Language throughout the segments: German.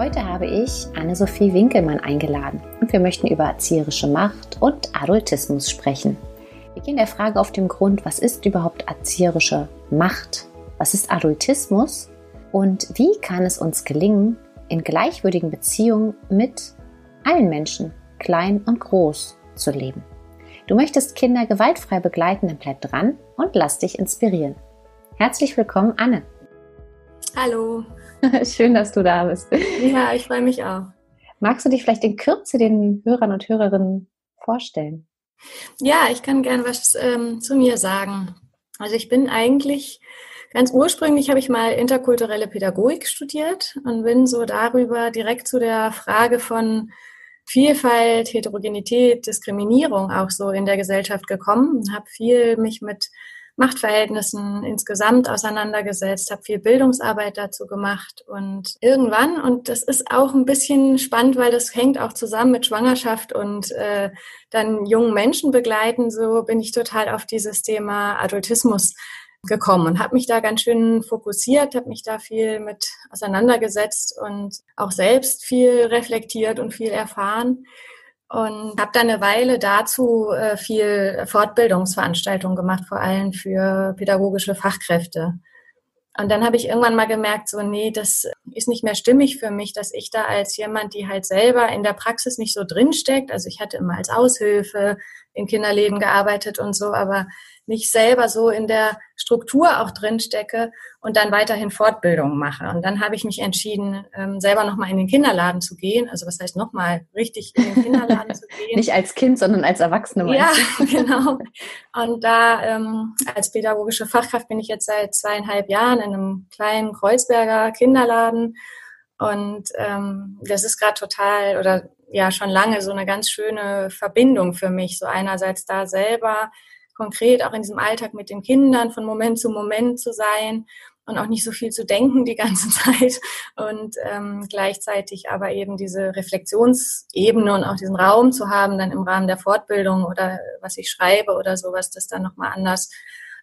Heute habe ich Anne-Sophie Winkelmann eingeladen und wir möchten über erzieherische Macht und Adultismus sprechen. Wir gehen der Frage auf den Grund, was ist überhaupt erzieherische Macht? Was ist Adultismus? Und wie kann es uns gelingen, in gleichwürdigen Beziehungen mit allen Menschen, klein und groß, zu leben? Du möchtest Kinder gewaltfrei begleiten, dann bleib dran und lass dich inspirieren. Herzlich willkommen, Anne. Hallo. Schön, dass du da bist. Ja, ich freue mich auch. Magst du dich vielleicht in Kürze den Hörern und Hörerinnen vorstellen? Ja, ich kann gern was ähm, zu mir sagen. Also ich bin eigentlich ganz ursprünglich habe ich mal interkulturelle Pädagogik studiert und bin so darüber direkt zu der Frage von Vielfalt, Heterogenität, Diskriminierung auch so in der Gesellschaft gekommen und habe viel mich mit Machtverhältnissen insgesamt auseinandergesetzt, habe viel Bildungsarbeit dazu gemacht und irgendwann, und das ist auch ein bisschen spannend, weil das hängt auch zusammen mit Schwangerschaft und äh, dann jungen Menschen begleiten, so bin ich total auf dieses Thema Adultismus gekommen und habe mich da ganz schön fokussiert, habe mich da viel mit auseinandergesetzt und auch selbst viel reflektiert und viel erfahren und habe dann eine Weile dazu äh, viel Fortbildungsveranstaltungen gemacht, vor allem für pädagogische Fachkräfte. Und dann habe ich irgendwann mal gemerkt, so, nee, das ist nicht mehr stimmig für mich, dass ich da als jemand, die halt selber in der Praxis nicht so drinsteckt. Also ich hatte immer als Aushilfe in Kinderläden gearbeitet und so, aber nicht selber so in der Struktur auch drinstecke und dann weiterhin Fortbildungen mache. Und dann habe ich mich entschieden, ähm, selber nochmal in den Kinderladen zu gehen. Also was heißt nochmal richtig in den Kinderladen zu gehen? Nicht als Kind, sondern als Erwachsene. Ja, genau. Und da ähm, als pädagogische Fachkraft bin ich jetzt seit zweieinhalb Jahren in einem kleinen Kreuzberger Kinderladen. Und ähm, das ist gerade total oder ja schon lange so eine ganz schöne Verbindung für mich. So einerseits da selber konkret auch in diesem Alltag mit den Kindern von Moment zu Moment zu sein und auch nicht so viel zu denken die ganze Zeit und ähm, gleichzeitig aber eben diese Reflexionsebene und auch diesen Raum zu haben, dann im Rahmen der Fortbildung oder was ich schreibe oder sowas, das dann nochmal anders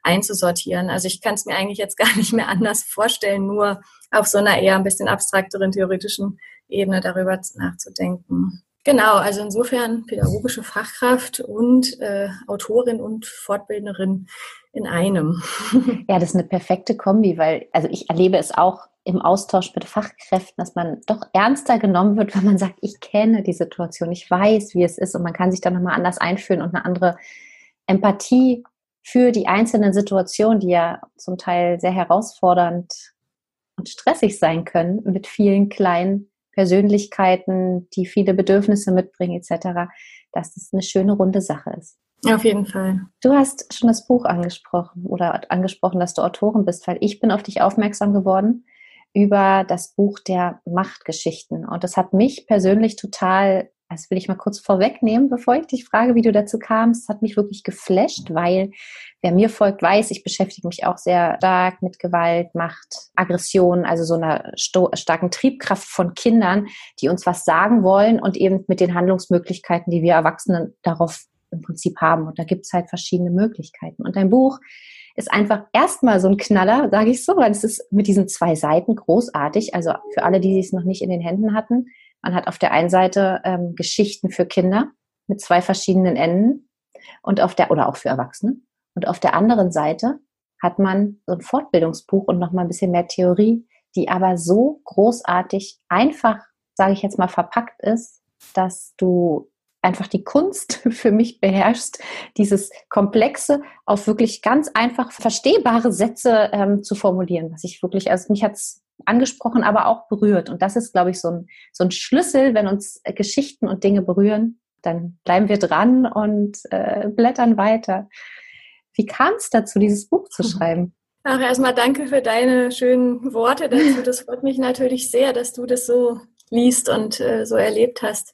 einzusortieren. Also ich kann es mir eigentlich jetzt gar nicht mehr anders vorstellen, nur auf so einer eher ein bisschen abstrakteren theoretischen Ebene darüber nachzudenken. Genau, also insofern pädagogische Fachkraft und äh, Autorin und Fortbildnerin in einem. Ja, das ist eine perfekte Kombi, weil also ich erlebe es auch im Austausch mit Fachkräften, dass man doch ernster genommen wird, wenn man sagt, ich kenne die Situation, ich weiß, wie es ist und man kann sich dann nochmal anders einfühlen und eine andere Empathie für die einzelnen Situationen, die ja zum Teil sehr herausfordernd und stressig sein können, mit vielen kleinen Persönlichkeiten, die viele Bedürfnisse mitbringen etc., dass das eine schöne runde Sache ist. Auf jeden Fall. Du hast schon das Buch angesprochen oder angesprochen, dass du Autorin bist, weil ich bin auf dich aufmerksam geworden über das Buch der Machtgeschichten. Und das hat mich persönlich total das will ich mal kurz vorwegnehmen, bevor ich dich frage, wie du dazu kamst. Das hat mich wirklich geflasht, weil wer mir folgt, weiß, ich beschäftige mich auch sehr stark mit Gewalt, Macht, Aggression, also so einer starken Triebkraft von Kindern, die uns was sagen wollen und eben mit den Handlungsmöglichkeiten, die wir Erwachsenen darauf im Prinzip haben. Und da gibt es halt verschiedene Möglichkeiten. Und dein Buch ist einfach erstmal so ein Knaller, sage ich so, weil es ist mit diesen zwei Seiten großartig. Also für alle, die es noch nicht in den Händen hatten, man hat auf der einen Seite ähm, Geschichten für Kinder mit zwei verschiedenen Enden und auf der oder auch für Erwachsene. Und auf der anderen Seite hat man so ein Fortbildungsbuch und noch mal ein bisschen mehr Theorie, die aber so großartig einfach, sage ich jetzt mal, verpackt ist, dass du einfach die Kunst für mich beherrschst, dieses Komplexe auf wirklich ganz einfach verstehbare Sätze ähm, zu formulieren, was ich wirklich, also mich hat's angesprochen, aber auch berührt. Und das ist, glaube ich, so ein, so ein Schlüssel, wenn uns Geschichten und Dinge berühren, dann bleiben wir dran und äh, blättern weiter. Wie kam es dazu, dieses Buch zu schreiben? Ach, erstmal danke für deine schönen Worte dazu. Das freut mich natürlich sehr, dass du das so liest und äh, so erlebt hast.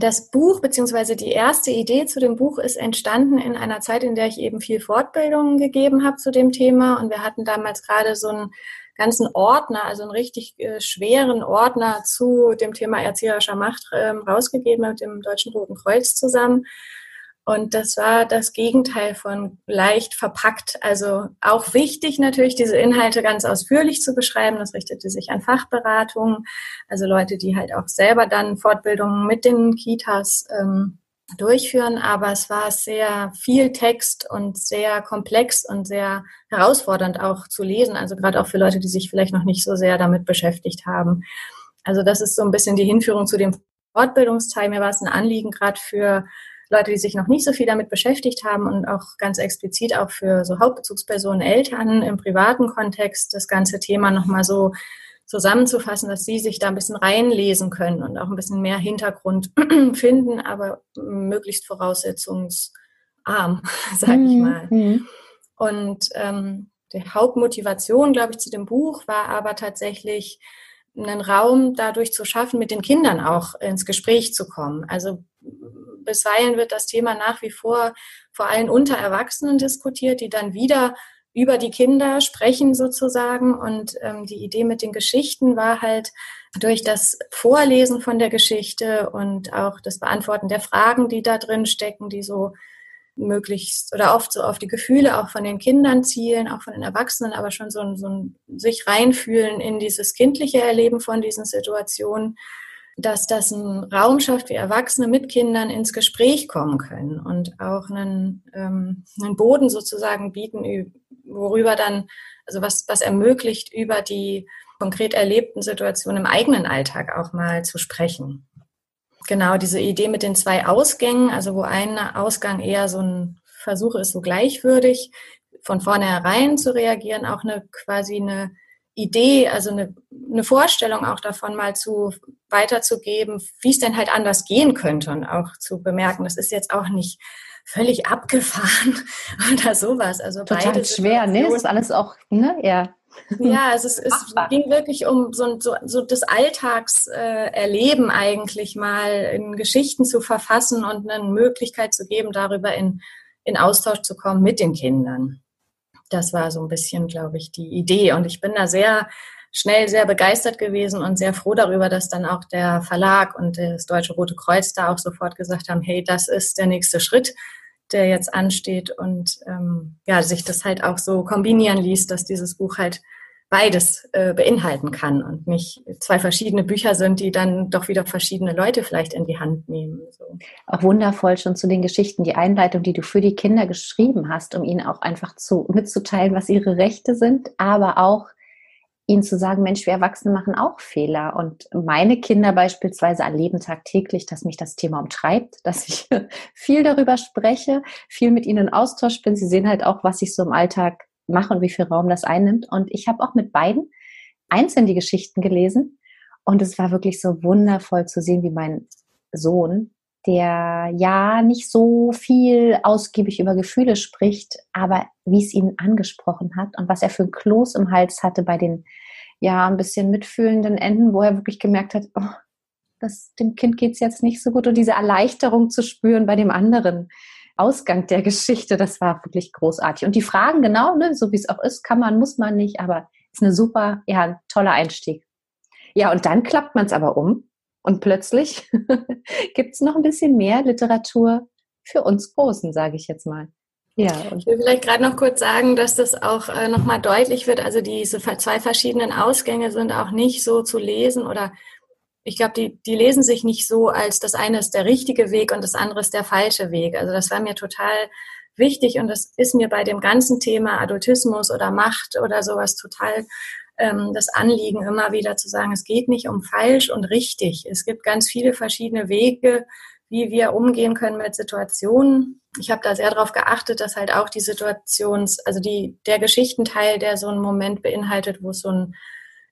Das Buch beziehungsweise die erste Idee zu dem Buch ist entstanden in einer Zeit, in der ich eben viel Fortbildungen gegeben habe zu dem Thema. Und wir hatten damals gerade so einen ganzen Ordner, also einen richtig äh, schweren Ordner zu dem Thema erzieherischer Macht äh, rausgegeben mit dem Deutschen Roten Kreuz zusammen. Und das war das Gegenteil von leicht verpackt. Also auch wichtig natürlich, diese Inhalte ganz ausführlich zu beschreiben. Das richtete sich an Fachberatungen, also Leute, die halt auch selber dann Fortbildungen mit den Kitas ähm, durchführen. Aber es war sehr viel Text und sehr komplex und sehr herausfordernd auch zu lesen. Also gerade auch für Leute, die sich vielleicht noch nicht so sehr damit beschäftigt haben. Also das ist so ein bisschen die Hinführung zu dem Fortbildungsteil. Mir war es ein Anliegen, gerade für Leute, die sich noch nicht so viel damit beschäftigt haben und auch ganz explizit auch für so Hauptbezugspersonen, Eltern im privaten Kontext das ganze Thema nochmal so zusammenzufassen, dass sie sich da ein bisschen reinlesen können und auch ein bisschen mehr Hintergrund finden, aber möglichst voraussetzungsarm, sage ich mhm, mal. Mhm. Und ähm, die Hauptmotivation, glaube ich, zu dem Buch war aber tatsächlich, einen Raum dadurch zu schaffen, mit den Kindern auch ins Gespräch zu kommen. Also bisweilen wird das Thema nach wie vor vor allem unter Erwachsenen diskutiert, die dann wieder über die Kinder sprechen sozusagen. Und ähm, die Idee mit den Geschichten war halt durch das Vorlesen von der Geschichte und auch das Beantworten der Fragen, die da drin stecken, die so möglichst oder oft so auf die Gefühle auch von den Kindern zielen, auch von den Erwachsenen, aber schon so ein, so ein sich reinfühlen in dieses kindliche Erleben von diesen Situationen dass das einen Raum schafft, wie Erwachsene mit Kindern ins Gespräch kommen können und auch einen, ähm, einen Boden sozusagen bieten, worüber dann, also was, was ermöglicht, über die konkret erlebten Situationen im eigenen Alltag auch mal zu sprechen. Genau, diese Idee mit den zwei Ausgängen, also wo ein Ausgang eher so ein Versuch ist, so gleichwürdig von vornherein zu reagieren, auch eine quasi eine Idee, also eine, eine Vorstellung auch davon mal zu weiterzugeben, wie es denn halt anders gehen könnte und auch zu bemerken, das ist jetzt auch nicht völlig abgefahren oder sowas. Also Total schwer, ne? Das ist alles auch, ne? Ja. Ja, es, es ging wirklich um so, so, so das Alltagserleben äh, eigentlich mal in Geschichten zu verfassen und eine Möglichkeit zu geben, darüber in, in Austausch zu kommen mit den Kindern. Das war so ein bisschen, glaube ich, die Idee. Und ich bin da sehr schnell sehr begeistert gewesen und sehr froh darüber, dass dann auch der Verlag und das Deutsche Rote Kreuz da auch sofort gesagt haben, hey, das ist der nächste Schritt, der jetzt ansteht und ähm, ja, sich das halt auch so kombinieren ließ, dass dieses Buch halt beides äh, beinhalten kann und nicht zwei verschiedene Bücher sind, die dann doch wieder verschiedene Leute vielleicht in die Hand nehmen. So. Auch wundervoll schon zu den Geschichten, die Einleitung, die du für die Kinder geschrieben hast, um ihnen auch einfach zu, mitzuteilen, was ihre Rechte sind, aber auch ihnen zu sagen, Mensch, wir Erwachsene machen auch Fehler. Und meine Kinder beispielsweise erleben tagtäglich, dass mich das Thema umtreibt, dass ich viel darüber spreche, viel mit ihnen in Austausch bin. Sie sehen halt auch, was ich so im Alltag mache und wie viel Raum das einnimmt. Und ich habe auch mit beiden einzeln die Geschichten gelesen. Und es war wirklich so wundervoll zu sehen, wie mein Sohn, der ja nicht so viel ausgiebig über Gefühle spricht, aber wie es ihn angesprochen hat und was er für ein Kloß im Hals hatte bei den ja ein bisschen mitfühlenden Enden, wo er wirklich gemerkt hat, oh, das, dem Kind geht's jetzt nicht so gut und diese Erleichterung zu spüren bei dem anderen. Ausgang der Geschichte, das war wirklich großartig. Und die Fragen, genau, ne, so wie es auch ist, kann man, muss man nicht, aber ist eine super, ja, toller Einstieg. Ja, und dann klappt man es aber um und plötzlich gibt es noch ein bisschen mehr Literatur für uns Großen, sage ich jetzt mal. Ja, ich will vielleicht gerade noch kurz sagen, dass das auch äh, nochmal deutlich wird. Also diese zwei verschiedenen Ausgänge sind auch nicht so zu lesen oder ich glaube, die, die lesen sich nicht so, als das eine ist der richtige Weg und das andere ist der falsche Weg. Also das war mir total wichtig und das ist mir bei dem ganzen Thema Adultismus oder Macht oder sowas total ähm, das Anliegen, immer wieder zu sagen, es geht nicht um falsch und richtig. Es gibt ganz viele verschiedene Wege, wie wir umgehen können mit Situationen. Ich habe da sehr darauf geachtet, dass halt auch die Situations, also die, der Geschichtenteil, der so einen Moment beinhaltet, wo es so ein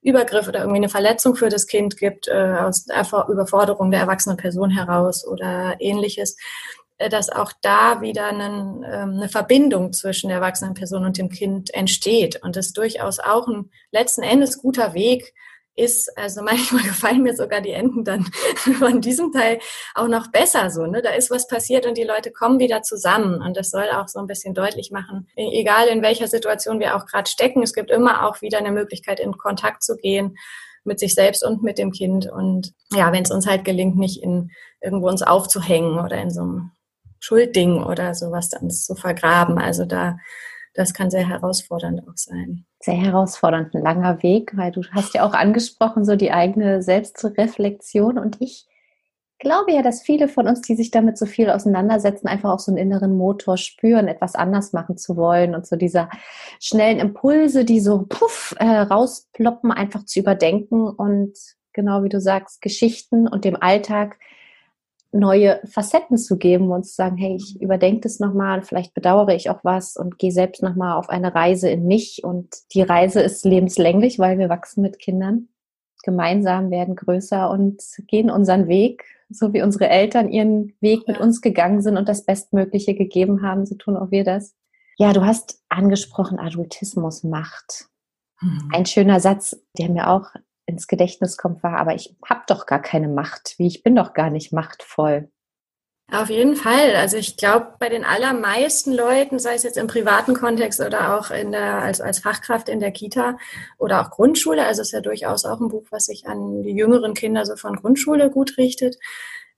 Übergriff oder irgendwie eine Verletzung für das Kind gibt, äh, aus der Überforderung der erwachsenen Person heraus oder ähnliches, äh, dass auch da wieder einen, ähm, eine Verbindung zwischen der erwachsenen Person und dem Kind entsteht und es durchaus auch ein letzten Endes guter Weg ist, also manchmal gefallen mir sogar die Enden dann von diesem Teil auch noch besser so, ne? Da ist was passiert und die Leute kommen wieder zusammen und das soll auch so ein bisschen deutlich machen, e-, egal in welcher Situation wir auch gerade stecken, es gibt immer auch wieder eine Möglichkeit in Kontakt zu gehen mit sich selbst und mit dem Kind und ja, wenn es uns halt gelingt, nicht in irgendwo uns aufzuhängen oder in so einem Schuldding oder sowas dann zu vergraben, also da das kann sehr herausfordernd auch sein. Sehr herausfordernd, ein langer Weg, weil du hast ja auch angesprochen, so die eigene Selbstreflexion. Und ich glaube ja, dass viele von uns, die sich damit so viel auseinandersetzen, einfach auch so einen inneren Motor spüren, etwas anders machen zu wollen und so dieser schnellen Impulse, die so puff äh, rausploppen, einfach zu überdenken und genau wie du sagst, Geschichten und dem Alltag neue Facetten zu geben und zu sagen, hey, ich überdenke das nochmal, vielleicht bedauere ich auch was und gehe selbst nochmal auf eine Reise in mich. Und die Reise ist lebenslänglich, weil wir wachsen mit Kindern. Gemeinsam werden größer und gehen unseren Weg, so wie unsere Eltern ihren Weg mit uns gegangen sind und das Bestmögliche gegeben haben, so tun auch wir das. Ja, du hast angesprochen, Adultismus macht. Mhm. Ein schöner Satz, der mir auch ins Gedächtnis kommt, war, aber ich habe doch gar keine Macht, wie ich bin doch gar nicht machtvoll. Auf jeden Fall. Also ich glaube, bei den allermeisten Leuten, sei es jetzt im privaten Kontext oder auch in der, als, als Fachkraft in der Kita oder auch Grundschule, also es ist ja durchaus auch ein Buch, was sich an die jüngeren Kinder so von Grundschule gut richtet,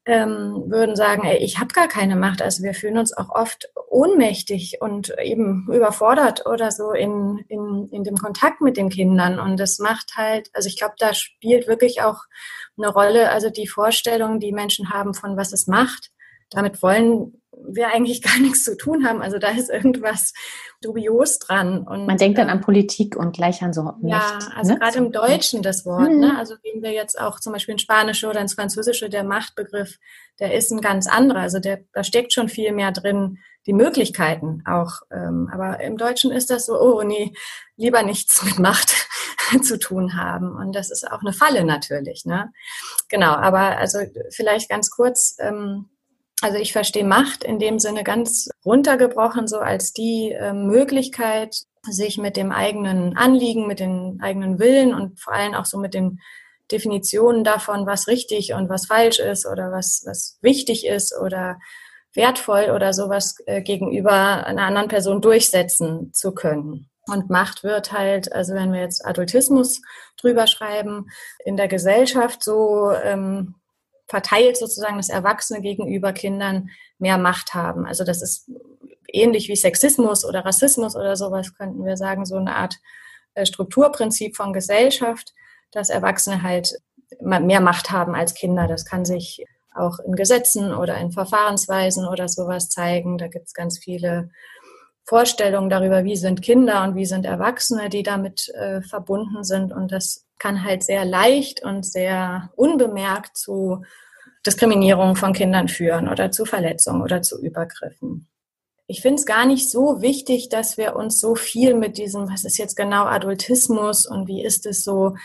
ähm, würden sagen, ey, ich habe gar keine Macht. Also wir fühlen uns auch oft ohnmächtig und eben überfordert oder so in, in, in dem Kontakt mit den Kindern. Und das macht halt, also ich glaube, da spielt wirklich auch eine Rolle, also die Vorstellung, die Menschen haben von was es macht. Damit wollen wir eigentlich gar nichts zu tun haben. Also da ist irgendwas dubios dran. Und, Man denkt dann an ähm, Politik und gleich an so Macht, Ja, also ne? gerade im Deutschen das Wort. Mhm. Ne? Also gehen wir jetzt auch zum Beispiel ins Spanische oder ins Französische, der Machtbegriff, der ist ein ganz anderer. Also der, da steckt schon viel mehr drin, die Möglichkeiten auch. Ähm, aber im Deutschen ist das so, oh nee, lieber nichts mit Macht zu tun haben. Und das ist auch eine Falle natürlich. Ne? Genau, aber also vielleicht ganz kurz. Ähm, also ich verstehe Macht in dem Sinne ganz runtergebrochen, so als die äh, Möglichkeit, sich mit dem eigenen Anliegen, mit den eigenen Willen und vor allem auch so mit den Definitionen davon, was richtig und was falsch ist oder was, was wichtig ist oder wertvoll oder sowas äh, gegenüber einer anderen Person durchsetzen zu können. Und Macht wird halt, also wenn wir jetzt Adultismus drüber schreiben, in der Gesellschaft so ähm, verteilt sozusagen, dass Erwachsene gegenüber Kindern mehr Macht haben. Also das ist ähnlich wie Sexismus oder Rassismus oder sowas, könnten wir sagen, so eine Art äh, Strukturprinzip von Gesellschaft, dass Erwachsene halt mehr Macht haben als Kinder. Das kann sich auch in Gesetzen oder in Verfahrensweisen oder sowas zeigen. Da gibt es ganz viele Vorstellungen darüber, wie sind Kinder und wie sind Erwachsene, die damit äh, verbunden sind. Und das kann halt sehr leicht und sehr unbemerkt zu Diskriminierung von Kindern führen oder zu Verletzungen oder zu Übergriffen. Ich finde es gar nicht so wichtig, dass wir uns so viel mit diesem, was ist jetzt genau Adultismus und wie ist es so,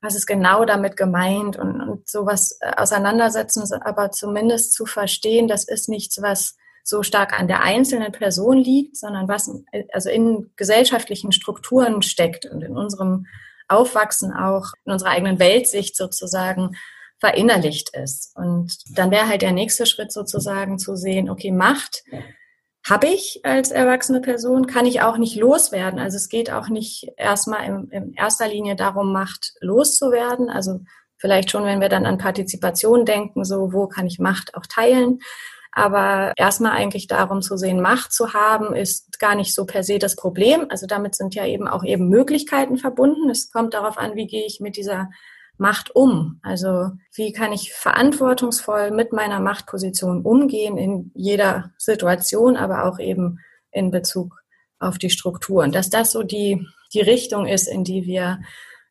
was ist genau damit gemeint und, und sowas äh, auseinandersetzen, aber zumindest zu verstehen, das ist nichts, was so stark an der einzelnen Person liegt, sondern was also in gesellschaftlichen Strukturen steckt und in unserem Aufwachsen auch, in unserer eigenen Weltsicht sozusagen verinnerlicht ist. Und dann wäre halt der nächste Schritt sozusagen zu sehen, okay, Macht habe ich als erwachsene Person, kann ich auch nicht loswerden. Also es geht auch nicht erstmal in, in erster Linie darum, Macht loszuwerden. Also vielleicht schon, wenn wir dann an Partizipation denken, so wo kann ich Macht auch teilen. Aber erstmal eigentlich darum zu sehen, Macht zu haben, ist gar nicht so per se das Problem. Also damit sind ja eben auch eben Möglichkeiten verbunden. Es kommt darauf an, wie gehe ich mit dieser Macht um? Also wie kann ich verantwortungsvoll mit meiner Machtposition umgehen in jeder Situation, aber auch eben in Bezug auf die Strukturen. Dass das so die, die Richtung ist, in die wir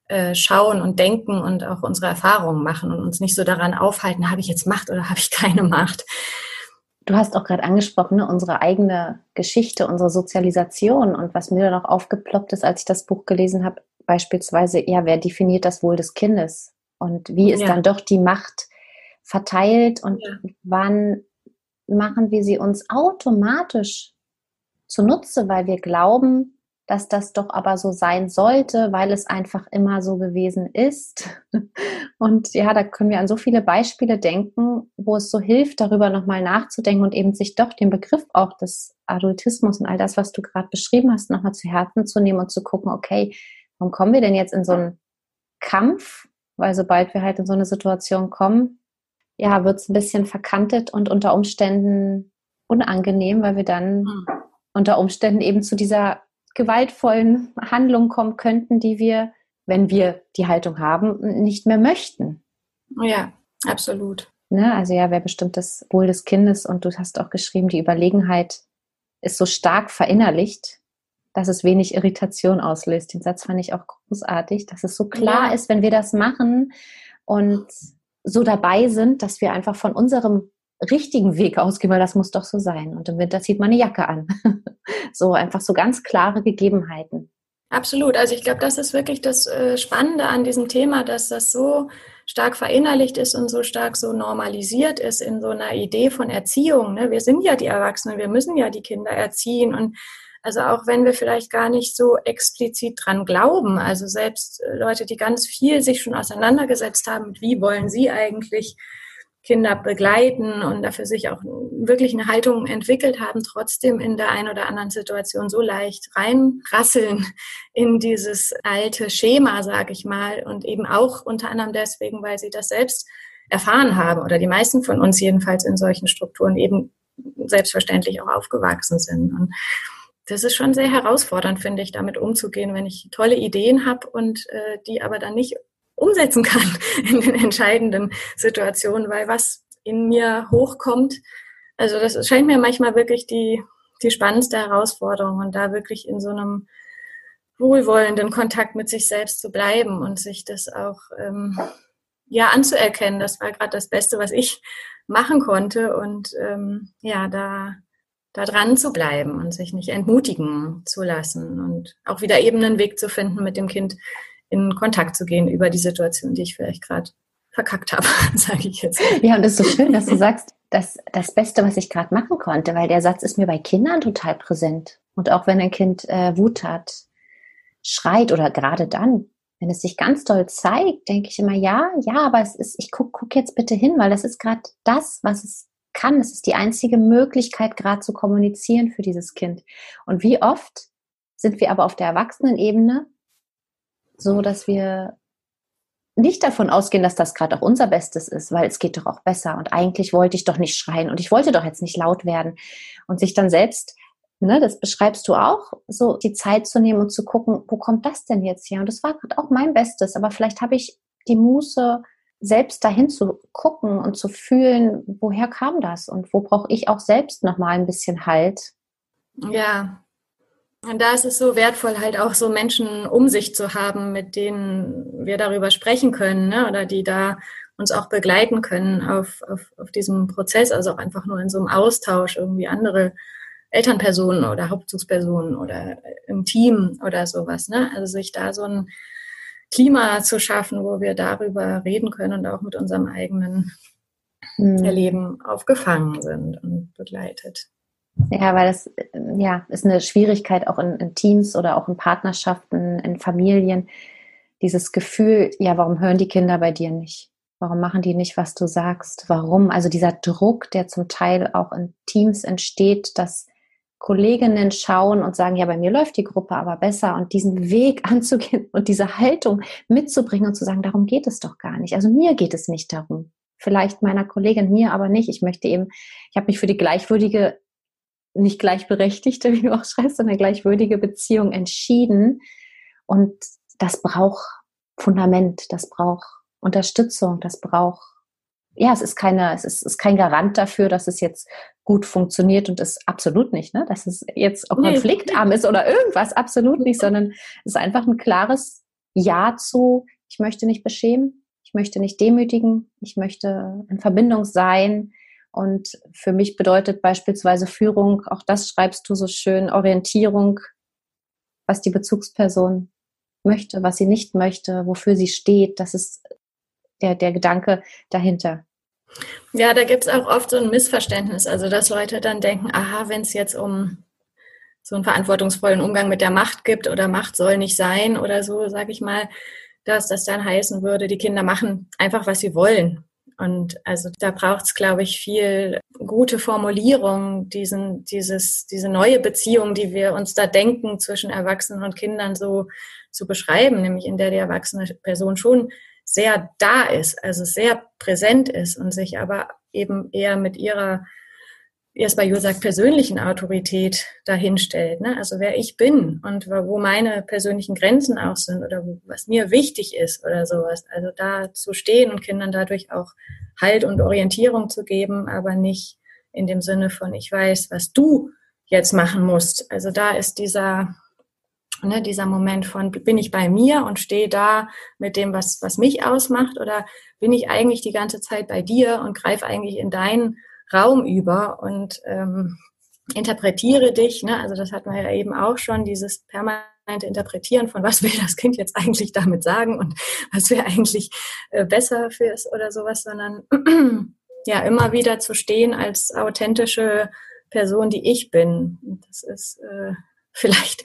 äh, schauen und denken und auch unsere Erfahrungen machen und uns nicht so daran aufhalten, habe ich jetzt Macht oder habe ich keine Macht. Du hast auch gerade angesprochen, ne, unsere eigene Geschichte, unsere Sozialisation und was mir dann auch aufgeploppt ist, als ich das Buch gelesen habe, beispielsweise, ja, wer definiert das Wohl des Kindes? Und wie ist ja. dann doch die Macht verteilt und ja. wann machen wir sie uns automatisch zunutze, weil wir glauben, dass das doch aber so sein sollte, weil es einfach immer so gewesen ist. Und ja, da können wir an so viele Beispiele denken, wo es so hilft, darüber nochmal nachzudenken und eben sich doch den Begriff auch des Adultismus und all das, was du gerade beschrieben hast, nochmal zu Herzen zu nehmen und zu gucken, okay, warum kommen wir denn jetzt in so einen Kampf? Weil sobald wir halt in so eine Situation kommen, ja, wird es ein bisschen verkantet und unter Umständen unangenehm, weil wir dann mhm. unter Umständen eben zu dieser gewaltvollen Handlungen kommen könnten, die wir, wenn wir die Haltung haben, nicht mehr möchten. Ja, absolut. Ne? Also ja, wer bestimmt das Wohl des Kindes und du hast auch geschrieben, die Überlegenheit ist so stark verinnerlicht, dass es wenig Irritation auslöst. Den Satz fand ich auch großartig, dass es so klar ja. ist, wenn wir das machen und so dabei sind, dass wir einfach von unserem richtigen Weg ausgehen, weil das muss doch so sein. Und im Winter zieht man eine Jacke an. so einfach so ganz klare Gegebenheiten. Absolut. Also ich glaube, das ist wirklich das äh, Spannende an diesem Thema, dass das so stark verinnerlicht ist und so stark so normalisiert ist in so einer Idee von Erziehung. Ne? Wir sind ja die Erwachsenen, wir müssen ja die Kinder erziehen und also auch wenn wir vielleicht gar nicht so explizit dran glauben, also selbst äh, Leute, die ganz viel sich schon auseinandergesetzt haben, wie wollen sie eigentlich Kinder begleiten und dafür sich auch wirklich eine Haltung entwickelt haben, trotzdem in der einen oder anderen Situation so leicht reinrasseln in dieses alte Schema, sage ich mal, und eben auch unter anderem deswegen, weil sie das selbst erfahren haben oder die meisten von uns jedenfalls in solchen Strukturen eben selbstverständlich auch aufgewachsen sind. Und das ist schon sehr herausfordernd, finde ich, damit umzugehen, wenn ich tolle Ideen habe und äh, die aber dann nicht umsetzen kann in den entscheidenden Situationen, weil was in mir hochkommt, also das scheint mir manchmal wirklich die, die spannendste Herausforderung und da wirklich in so einem wohlwollenden Kontakt mit sich selbst zu bleiben und sich das auch ähm, ja anzuerkennen. Das war gerade das Beste, was ich machen konnte und ähm, ja, da da dran zu bleiben und sich nicht entmutigen zu lassen und auch wieder eben einen Weg zu finden, mit dem Kind in Kontakt zu gehen über die Situation, die ich vielleicht gerade verkackt habe, sage ich jetzt. Ja, und es ist so schön, dass du sagst, dass das Beste, was ich gerade machen konnte, weil der Satz ist mir bei Kindern total präsent. Und auch wenn ein Kind äh, Wut hat, schreit oder gerade dann, wenn es sich ganz doll zeigt, denke ich immer, ja, ja, aber es ist, ich guck, guck jetzt bitte hin, weil das ist gerade das, was es kann. Es ist die einzige Möglichkeit, gerade zu kommunizieren für dieses Kind. Und wie oft sind wir aber auf der Erwachsenenebene so dass wir nicht davon ausgehen, dass das gerade auch unser Bestes ist, weil es geht doch auch besser und eigentlich wollte ich doch nicht schreien und ich wollte doch jetzt nicht laut werden und sich dann selbst, ne, das beschreibst du auch, so die Zeit zu nehmen und zu gucken, wo kommt das denn jetzt her? Und das war gerade auch mein Bestes, aber vielleicht habe ich die Muße, selbst dahin zu gucken und zu fühlen, woher kam das und wo brauche ich auch selbst noch mal ein bisschen Halt. Ja, und da ist es so wertvoll, halt auch so Menschen um sich zu haben, mit denen wir darüber sprechen können, ne? oder die da uns auch begleiten können auf, auf, auf diesem Prozess, also auch einfach nur in so einem Austausch irgendwie andere Elternpersonen oder Hauptzugspersonen oder im Team oder sowas. Ne? Also sich da so ein Klima zu schaffen, wo wir darüber reden können und auch mit unserem eigenen mhm. Erleben aufgefangen sind und begleitet. Ja, weil das ja, ist eine Schwierigkeit auch in, in, Teams oder auch in Partnerschaften, in Familien. Dieses Gefühl, ja, warum hören die Kinder bei dir nicht? Warum machen die nicht, was du sagst? Warum? Also dieser Druck, der zum Teil auch in Teams entsteht, dass Kolleginnen schauen und sagen, ja, bei mir läuft die Gruppe aber besser und diesen Weg anzugehen und diese Haltung mitzubringen und zu sagen, darum geht es doch gar nicht. Also mir geht es nicht darum. Vielleicht meiner Kollegin, mir aber nicht. Ich möchte eben, ich habe mich für die gleichwürdige nicht gleichberechtigte, wie du auch schreibst, sondern gleichwürdige Beziehung entschieden. Und das braucht Fundament, das braucht Unterstützung, das braucht, ja, es ist keine, es ist, ist kein Garant dafür, dass es jetzt gut funktioniert und ist absolut nicht, ne, dass es jetzt auch konfliktarm ist oder irgendwas, absolut nicht, sondern es ist einfach ein klares Ja zu, ich möchte nicht beschämen, ich möchte nicht demütigen, ich möchte in Verbindung sein, und für mich bedeutet beispielsweise Führung, auch das schreibst du so schön, Orientierung, was die Bezugsperson möchte, was sie nicht möchte, wofür sie steht. Das ist der, der Gedanke dahinter. Ja, da gibt es auch oft so ein Missverständnis. Also, dass Leute dann denken, aha, wenn es jetzt um so einen verantwortungsvollen Umgang mit der Macht gibt oder Macht soll nicht sein oder so, sage ich mal, dass das dann heißen würde, die Kinder machen einfach, was sie wollen. Und also da braucht es, glaube ich, viel gute Formulierung, diesen, dieses, diese neue Beziehung, die wir uns da denken zwischen Erwachsenen und Kindern so zu beschreiben, nämlich in der die erwachsene Person schon sehr da ist, also sehr präsent ist und sich aber eben eher mit ihrer wie es bei Jo persönlichen Autorität dahinstellt. Ne? Also wer ich bin und wo meine persönlichen Grenzen auch sind oder was mir wichtig ist oder sowas. Also da zu stehen und Kindern dadurch auch Halt und Orientierung zu geben, aber nicht in dem Sinne von, ich weiß, was du jetzt machen musst. Also da ist dieser, ne, dieser Moment von, bin ich bei mir und stehe da mit dem, was, was mich ausmacht oder bin ich eigentlich die ganze Zeit bei dir und greife eigentlich in deinen Raum über und ähm, interpretiere dich. Ne? Also das hatten wir ja eben auch schon, dieses permanente Interpretieren von, was will das Kind jetzt eigentlich damit sagen und was wäre eigentlich äh, besser für es oder sowas, sondern ja, immer wieder zu stehen als authentische Person, die ich bin. Das ist äh, vielleicht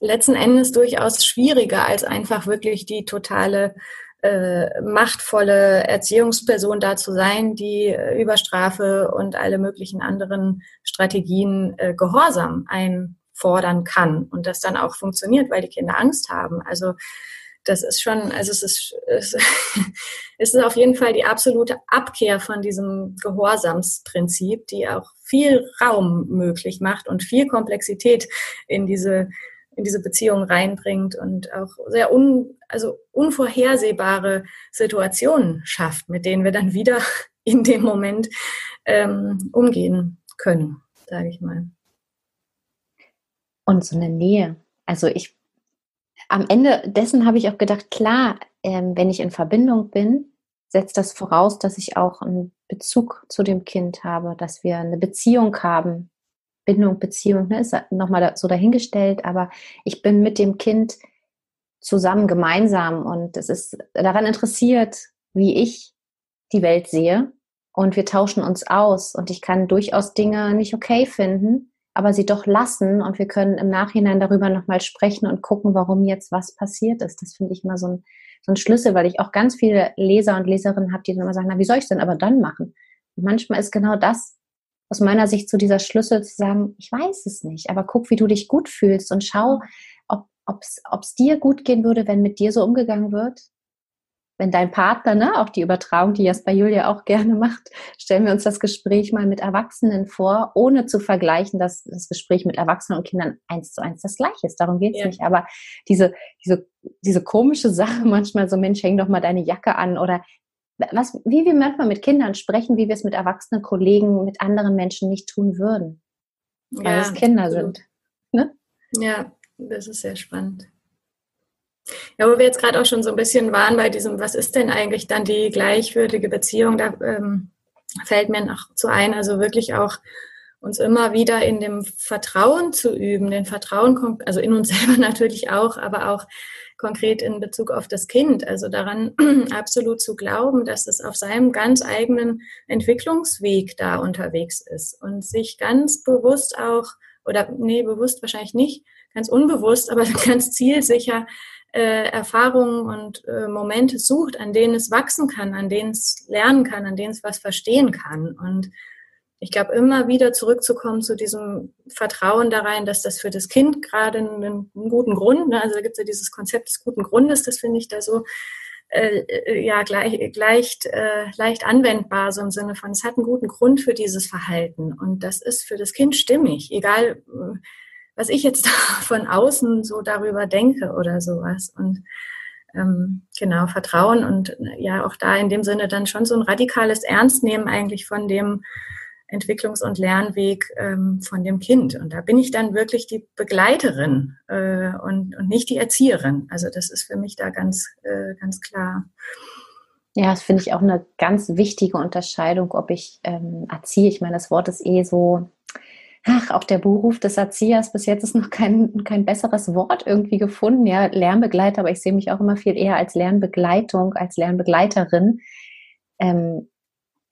letzten Endes durchaus schwieriger als einfach wirklich die totale äh, machtvolle Erziehungsperson da zu sein, die äh, über Strafe und alle möglichen anderen Strategien äh, Gehorsam einfordern kann und das dann auch funktioniert, weil die Kinder Angst haben. Also das ist schon, also es ist, es, es ist auf jeden Fall die absolute Abkehr von diesem Gehorsamsprinzip, die auch viel Raum möglich macht und viel Komplexität in diese in diese Beziehung reinbringt und auch sehr un, also unvorhersehbare Situationen schafft, mit denen wir dann wieder in dem Moment ähm, umgehen können, sage ich mal. Und so eine Nähe. Also ich, am Ende dessen habe ich auch gedacht, klar, ähm, wenn ich in Verbindung bin, setzt das voraus, dass ich auch einen Bezug zu dem Kind habe, dass wir eine Beziehung haben, Bindung, Beziehung, ne, ist nochmal so dahingestellt, aber ich bin mit dem Kind zusammen, gemeinsam und es ist daran interessiert, wie ich die Welt sehe und wir tauschen uns aus und ich kann durchaus Dinge nicht okay finden, aber sie doch lassen und wir können im Nachhinein darüber nochmal sprechen und gucken, warum jetzt was passiert ist. Das finde ich immer so ein, so ein Schlüssel, weil ich auch ganz viele Leser und Leserinnen habe, die dann immer sagen, na, wie soll ich es denn aber dann machen? Und manchmal ist genau das aus meiner Sicht so dieser Schlüssel zu sagen, ich weiß es nicht, aber guck, wie du dich gut fühlst und schau, ob es dir gut gehen würde, wenn mit dir so umgegangen wird. Wenn dein Partner, ne, auch die Übertragung, die Jasper Julia auch gerne macht, stellen wir uns das Gespräch mal mit Erwachsenen vor, ohne zu vergleichen, dass das Gespräch mit Erwachsenen und Kindern eins zu eins das gleiche ist. Darum geht's ja. nicht. Aber diese, diese, diese komische Sache manchmal so, Mensch, häng doch mal deine Jacke an oder was, wie wir manchmal mit Kindern sprechen, wie wir es mit erwachsenen Kollegen, mit anderen Menschen nicht tun würden. Weil ja, es Kinder sind. Ne? Ja, das ist sehr spannend. Ja, wo wir jetzt gerade auch schon so ein bisschen waren bei diesem, was ist denn eigentlich dann die gleichwürdige Beziehung, da ähm, fällt mir noch zu ein, also wirklich auch uns immer wieder in dem Vertrauen zu üben, den Vertrauen, also in uns selber natürlich auch, aber auch konkret in Bezug auf das Kind. Also daran absolut zu glauben, dass es auf seinem ganz eigenen Entwicklungsweg da unterwegs ist und sich ganz bewusst auch, oder nee, bewusst wahrscheinlich nicht, ganz unbewusst, aber ganz zielsicher äh, Erfahrungen und äh, Momente sucht, an denen es wachsen kann, an denen es lernen kann, an denen es was verstehen kann. Und ich glaube, immer wieder zurückzukommen zu diesem Vertrauen da rein, dass das für das Kind gerade einen, einen guten Grund, ne, also da gibt es ja dieses Konzept des guten Grundes, das finde ich da so äh, äh, ja gleich, leicht, äh, leicht anwendbar, so im Sinne von, es hat einen guten Grund für dieses Verhalten und das ist für das Kind stimmig, egal äh, was ich jetzt von außen so darüber denke oder sowas. Und ähm, genau, Vertrauen und ja auch da in dem Sinne dann schon so ein radikales Ernstnehmen eigentlich von dem, Entwicklungs- und Lernweg ähm, von dem Kind. Und da bin ich dann wirklich die Begleiterin äh, und, und nicht die Erzieherin. Also das ist für mich da ganz, äh, ganz klar. Ja, das finde ich auch eine ganz wichtige Unterscheidung, ob ich ähm, erziehe. Ich meine, das Wort ist eh so, ach, auch der Beruf des Erziehers, bis jetzt ist noch kein, kein besseres Wort irgendwie gefunden. Ja, Lernbegleiter, aber ich sehe mich auch immer viel eher als Lernbegleitung, als Lernbegleiterin. Ähm,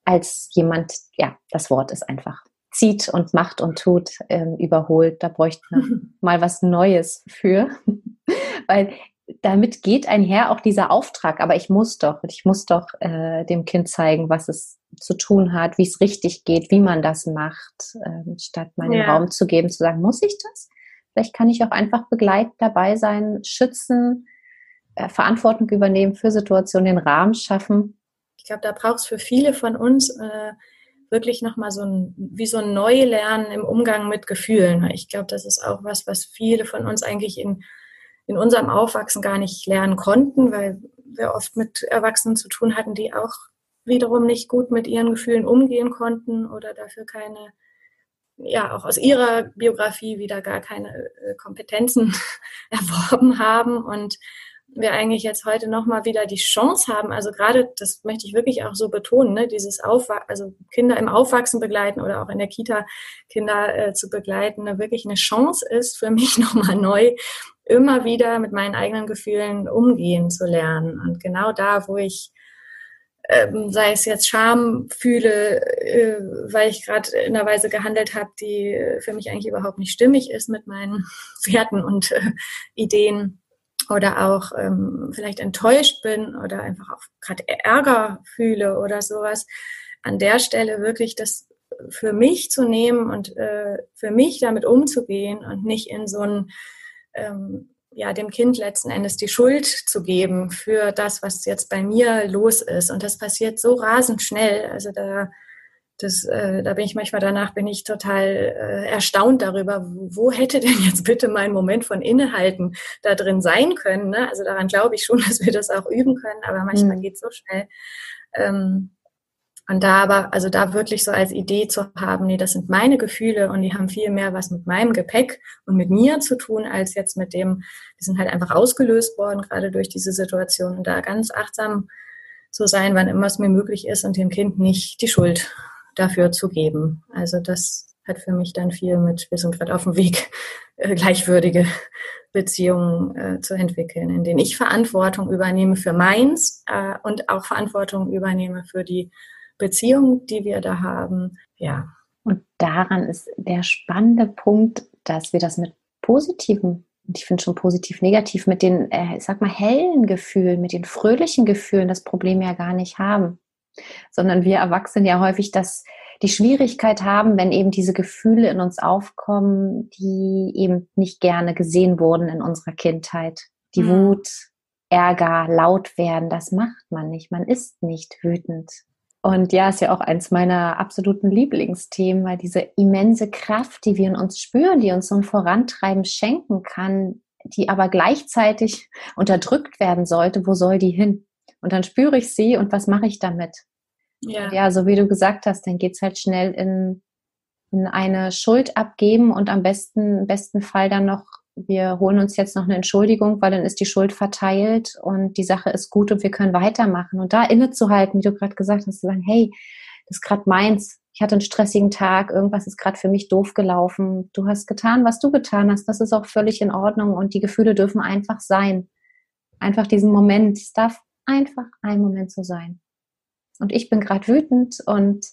als jemand, ja, das Wort ist einfach zieht und macht und tut, ähm, überholt. Da bräuchte man mal was Neues für. Weil damit geht einher auch dieser Auftrag, aber ich muss doch, ich muss doch äh, dem Kind zeigen, was es zu tun hat, wie es richtig geht, wie man das macht, äh, statt mal den Raum zu geben, zu sagen, muss ich das? Vielleicht kann ich auch einfach begleitend dabei sein, schützen, äh, Verantwortung übernehmen für Situationen, den Rahmen schaffen. Ich glaube, da braucht es für viele von uns äh, wirklich nochmal so ein, wie so ein Neulernen im Umgang mit Gefühlen. Ich glaube, das ist auch was, was viele von uns eigentlich in, in unserem Aufwachsen gar nicht lernen konnten, weil wir oft mit Erwachsenen zu tun hatten, die auch wiederum nicht gut mit ihren Gefühlen umgehen konnten oder dafür keine, ja, auch aus ihrer Biografie wieder gar keine äh, Kompetenzen erworben haben. Und wir eigentlich jetzt heute nochmal wieder die Chance haben, also gerade, das möchte ich wirklich auch so betonen, ne, dieses Aufwachsen, also Kinder im Aufwachsen begleiten oder auch in der Kita Kinder äh, zu begleiten, ne, wirklich eine Chance ist für mich nochmal neu, immer wieder mit meinen eigenen Gefühlen umgehen zu lernen. Und genau da, wo ich ähm, sei es jetzt Scham fühle, äh, weil ich gerade in einer Weise gehandelt habe, die für mich eigentlich überhaupt nicht stimmig ist mit meinen Werten und äh, Ideen oder auch ähm, vielleicht enttäuscht bin oder einfach auch gerade Ärger fühle oder sowas, an der Stelle wirklich das für mich zu nehmen und äh, für mich damit umzugehen und nicht in so ein ähm, ja, dem Kind letzten Endes die Schuld zu geben für das, was jetzt bei mir los ist. Und das passiert so rasend schnell. Also da das, äh, da bin ich manchmal danach, bin ich total äh, erstaunt darüber, wo hätte denn jetzt bitte mein Moment von Innehalten da drin sein können. Ne? Also daran glaube ich schon, dass wir das auch üben können, aber manchmal mhm. geht es so schnell. Ähm, und da aber, also da wirklich so als Idee zu haben, nee, das sind meine Gefühle und die haben viel mehr was mit meinem Gepäck und mit mir zu tun, als jetzt mit dem, die sind halt einfach ausgelöst worden, gerade durch diese Situation. Und da ganz achtsam zu sein, wann immer es mir möglich ist und dem Kind nicht die Schuld dafür zu geben. Also das hat für mich dann viel mit, wir sind gerade auf dem Weg, äh, gleichwürdige Beziehungen äh, zu entwickeln, in denen ich Verantwortung übernehme für meins äh, und auch Verantwortung übernehme für die Beziehung, die wir da haben. Ja. Und daran ist der spannende Punkt, dass wir das mit positiven und ich finde schon positiv negativ mit den, äh, ich sag mal, hellen Gefühlen, mit den fröhlichen Gefühlen das Problem ja gar nicht haben sondern wir Erwachsene ja häufig das, die Schwierigkeit haben, wenn eben diese Gefühle in uns aufkommen, die eben nicht gerne gesehen wurden in unserer Kindheit. Die mhm. Wut, Ärger, laut werden, das macht man nicht. Man ist nicht wütend. Und ja, ist ja auch eins meiner absoluten Lieblingsthemen, weil diese immense Kraft, die wir in uns spüren, die uns so ein Vorantreiben schenken kann, die aber gleichzeitig unterdrückt werden sollte, wo soll die hin? Und dann spüre ich sie und was mache ich damit? Ja, ja so wie du gesagt hast, dann geht es halt schnell in, in eine Schuld abgeben und am besten, im besten Fall dann noch, wir holen uns jetzt noch eine Entschuldigung, weil dann ist die Schuld verteilt und die Sache ist gut und wir können weitermachen. Und da innezuhalten, wie du gerade gesagt hast, zu sagen, hey, das ist gerade meins. Ich hatte einen stressigen Tag, irgendwas ist gerade für mich doof gelaufen. Du hast getan, was du getan hast. Das ist auch völlig in Ordnung und die Gefühle dürfen einfach sein. Einfach diesen Moment. Es darf einfach ein Moment so sein. Und ich bin gerade wütend und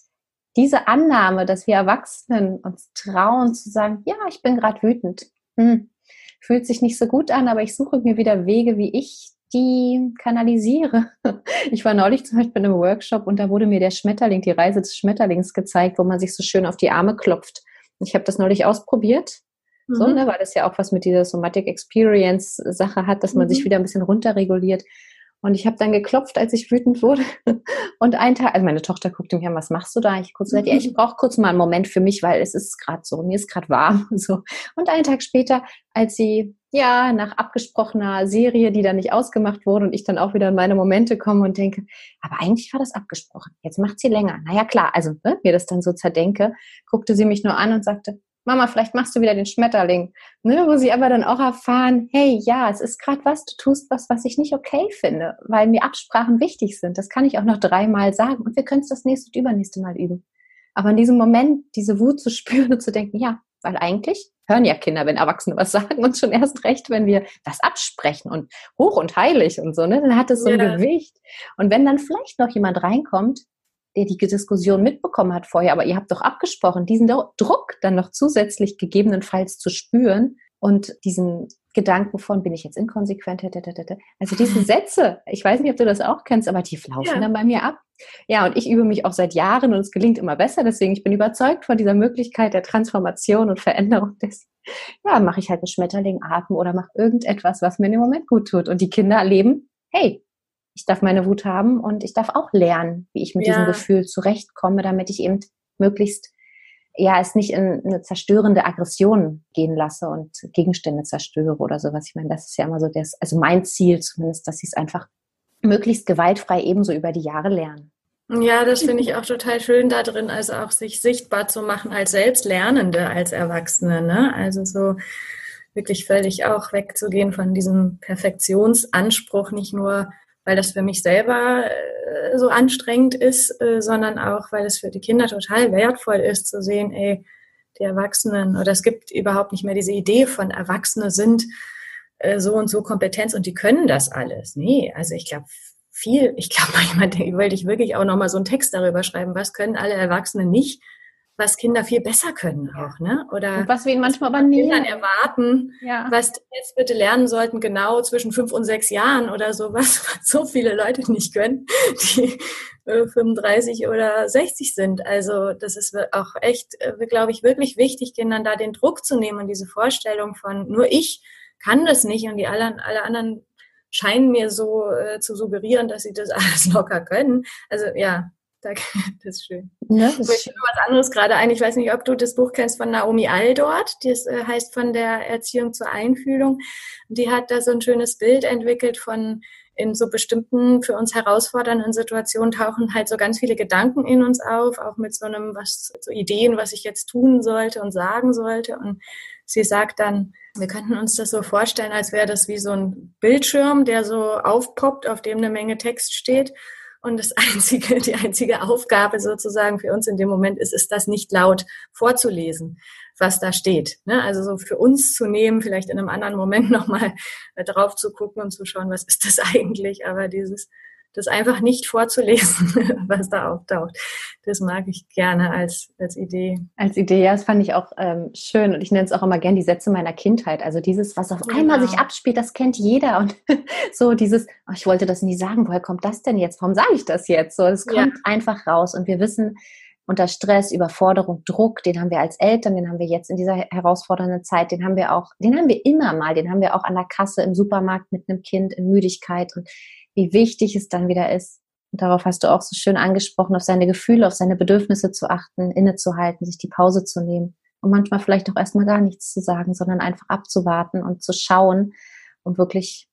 diese Annahme, dass wir Erwachsenen uns trauen zu sagen, ja, ich bin gerade wütend, hm, fühlt sich nicht so gut an, aber ich suche mir wieder Wege, wie ich die kanalisiere. Ich war neulich zum Beispiel in einem Workshop und da wurde mir der Schmetterling, die Reise des Schmetterlings gezeigt, wo man sich so schön auf die Arme klopft. Ich habe das neulich ausprobiert, mhm. so, ne, weil das ja auch was mit dieser Somatic Experience Sache hat, dass man mhm. sich wieder ein bisschen runterreguliert. Und ich habe dann geklopft, als ich wütend wurde. Und ein Tag, also meine Tochter guckte mich an, was machst du da? Ich kurz gesagt, ja, ich brauche kurz mal einen Moment für mich, weil es ist gerade so, mir ist gerade warm. So. Und einen Tag später, als sie ja nach abgesprochener Serie, die dann nicht ausgemacht wurde und ich dann auch wieder in meine Momente komme und denke, aber eigentlich war das abgesprochen. Jetzt macht sie länger. Naja, klar, also ne, mir das dann so zerdenke, guckte sie mich nur an und sagte, Mama, vielleicht machst du wieder den Schmetterling. Ne, wo sie aber dann auch erfahren, hey, ja, es ist gerade was, du tust was, was ich nicht okay finde, weil mir Absprachen wichtig sind. Das kann ich auch noch dreimal sagen und wir können es das nächste und übernächste Mal üben. Aber in diesem Moment diese Wut zu spüren und zu denken, ja, weil eigentlich hören ja Kinder, wenn Erwachsene was sagen und schon erst recht, wenn wir das absprechen und hoch und heilig und so, ne, dann hat es so ein ja. Gewicht. Und wenn dann vielleicht noch jemand reinkommt, der die Diskussion mitbekommen hat vorher, aber ihr habt doch abgesprochen, diesen Druck dann noch zusätzlich gegebenenfalls zu spüren und diesen Gedanken von, bin ich jetzt inkonsequent? Also diese Sätze, ich weiß nicht, ob du das auch kennst, aber die laufen ja. dann bei mir ab. Ja, und ich übe mich auch seit Jahren und es gelingt immer besser. Deswegen, ich bin überzeugt von dieser Möglichkeit der Transformation und Veränderung des, ja, mache ich halt einen Schmetterling atmen oder mache irgendetwas, was mir in dem Moment gut tut. Und die Kinder erleben, hey, ich darf meine Wut haben und ich darf auch lernen, wie ich mit ja. diesem Gefühl zurechtkomme, damit ich eben möglichst ja, es nicht in eine zerstörende Aggression gehen lasse und Gegenstände zerstöre oder sowas. Ich meine, das ist ja immer so das, also mein Ziel zumindest, dass sie es einfach möglichst gewaltfrei ebenso über die Jahre lernen. Ja, das finde ich auch total schön da drin, also auch sich sichtbar zu machen als Selbstlernende, als Erwachsene, ne? Also so wirklich völlig auch wegzugehen von diesem Perfektionsanspruch, nicht nur weil das für mich selber äh, so anstrengend ist, äh, sondern auch, weil es für die Kinder total wertvoll ist zu sehen, ey, die Erwachsenen, oder es gibt überhaupt nicht mehr diese Idee von Erwachsene sind äh, so und so Kompetenz und die können das alles. Nee, also ich glaube, viel, ich glaube manchmal wollte ich wirklich auch nochmal so einen Text darüber schreiben, was können alle Erwachsene nicht was Kinder viel besser können auch, ne? Oder und was wir ihnen manchmal aber nie erwarten, ja. was die jetzt bitte lernen sollten, genau zwischen fünf und sechs Jahren oder sowas, was so viele Leute nicht können, die 35 oder 60 sind. Also das ist auch echt, äh, glaube ich, wirklich wichtig, Kindern da den Druck zu nehmen und diese Vorstellung von nur ich kann das nicht und die alle, alle anderen scheinen mir so äh, zu suggerieren, dass sie das alles locker können. Also ja, Danke, das ist schön. Ja, das ist schön. was anderes gerade ein. Ich weiß nicht, ob du das Buch kennst von Naomi Aldort. Das äh, heißt von der Erziehung zur Einfühlung. Die hat da so ein schönes Bild entwickelt von in so bestimmten für uns herausfordernden Situationen tauchen halt so ganz viele Gedanken in uns auf, auch mit so einem was so Ideen, was ich jetzt tun sollte und sagen sollte. Und sie sagt dann, wir könnten uns das so vorstellen, als wäre das wie so ein Bildschirm, der so aufpoppt, auf dem eine Menge Text steht. Und das einzige, die einzige Aufgabe sozusagen für uns in dem Moment ist, ist das nicht laut vorzulesen, was da steht. Ne? Also so für uns zu nehmen, vielleicht in einem anderen Moment nochmal drauf zu gucken und zu schauen, was ist das eigentlich? Aber dieses das einfach nicht vorzulesen, was da auftaucht. Das mag ich gerne als, als Idee. Als Idee, ja, das fand ich auch ähm, schön. Und ich nenne es auch immer gern die Sätze meiner Kindheit. Also dieses, was auf genau. einmal sich abspielt, das kennt jeder. Und so dieses, oh, ich wollte das nie sagen, woher kommt das denn jetzt? Warum sage ich das jetzt? So, es kommt ja. einfach raus. Und wir wissen, unter Stress, Überforderung, Druck, den haben wir als Eltern, den haben wir jetzt in dieser herausfordernden Zeit, den haben wir auch, den haben wir immer mal, den haben wir auch an der Kasse im Supermarkt mit einem Kind in Müdigkeit und wie wichtig es dann wieder ist. Und darauf hast du auch so schön angesprochen, auf seine Gefühle, auf seine Bedürfnisse zu achten, innezuhalten, sich die Pause zu nehmen und manchmal vielleicht auch erstmal gar nichts zu sagen, sondern einfach abzuwarten und zu schauen und wirklich,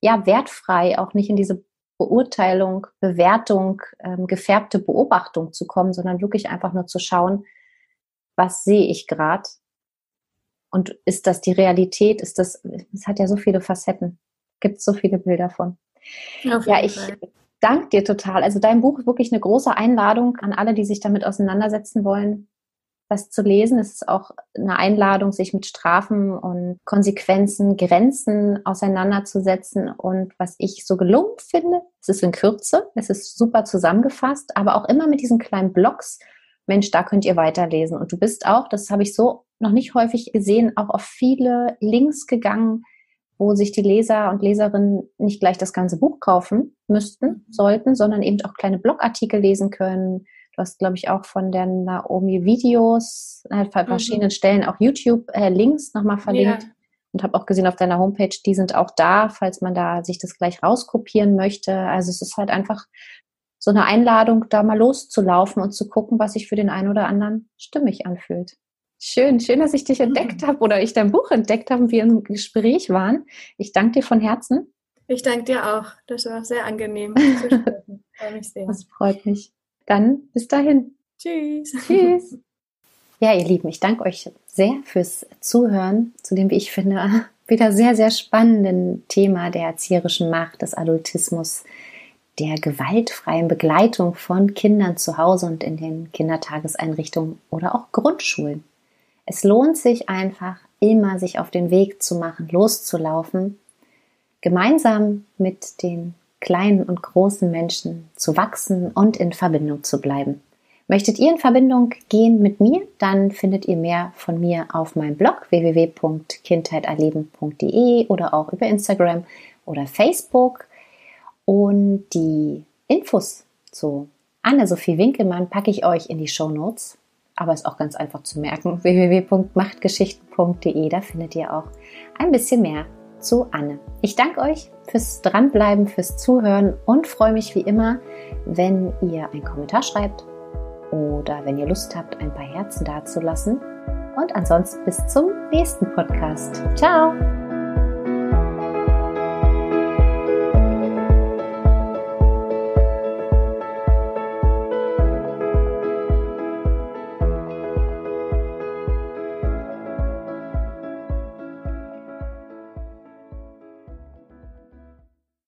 ja, wertfrei auch nicht in diese Beurteilung, Bewertung, ähm, gefärbte Beobachtung zu kommen, sondern wirklich einfach nur zu schauen, was sehe ich gerade und ist das die Realität? Ist das, es hat ja so viele Facetten, gibt so viele Bilder von. Ja, ich danke dir total. Also dein Buch ist wirklich eine große Einladung an alle, die sich damit auseinandersetzen wollen, das zu lesen. Es ist auch eine Einladung, sich mit Strafen und Konsequenzen, Grenzen auseinanderzusetzen. Und was ich so gelungen finde, es ist in Kürze, es ist super zusammengefasst, aber auch immer mit diesen kleinen Blogs. Mensch, da könnt ihr weiterlesen. Und du bist auch, das habe ich so noch nicht häufig gesehen, auch auf viele Links gegangen, wo sich die Leser und Leserinnen nicht gleich das ganze Buch kaufen müssten, mhm. sollten, sondern eben auch kleine Blogartikel lesen können. Du hast, glaube ich, auch von der Naomi Videos, äh, an verschiedenen mhm. Stellen auch YouTube-Links äh, nochmal verlinkt. Ja. Und habe auch gesehen auf deiner Homepage, die sind auch da, falls man da sich das gleich rauskopieren möchte. Also es ist halt einfach so eine Einladung, da mal loszulaufen und zu gucken, was sich für den einen oder anderen stimmig anfühlt. Schön, schön, dass ich dich entdeckt habe oder ich dein Buch entdeckt habe und wir im Gespräch waren. Ich danke dir von Herzen. Ich danke dir auch. Das war sehr angenehm. Das freut mich. Dann bis dahin. Tschüss. Tschüss. Ja, ihr Lieben, ich danke euch sehr fürs Zuhören zu dem, wie ich finde, wieder sehr, sehr spannenden Thema der erzieherischen Macht, des Adultismus, der gewaltfreien Begleitung von Kindern zu Hause und in den Kindertageseinrichtungen oder auch Grundschulen. Es lohnt sich einfach immer, sich auf den Weg zu machen, loszulaufen, gemeinsam mit den kleinen und großen Menschen zu wachsen und in Verbindung zu bleiben. Möchtet ihr in Verbindung gehen mit mir, dann findet ihr mehr von mir auf meinem Blog www.kindheiterleben.de oder auch über Instagram oder Facebook. Und die Infos zu Anne-Sophie Winkelmann packe ich euch in die Show Notes. Aber ist auch ganz einfach zu merken. www.machtgeschichten.de, da findet ihr auch ein bisschen mehr zu Anne. Ich danke euch fürs Dranbleiben, fürs Zuhören und freue mich wie immer, wenn ihr einen Kommentar schreibt oder wenn ihr Lust habt, ein paar Herzen dazulassen. Und ansonsten bis zum nächsten Podcast. Ciao!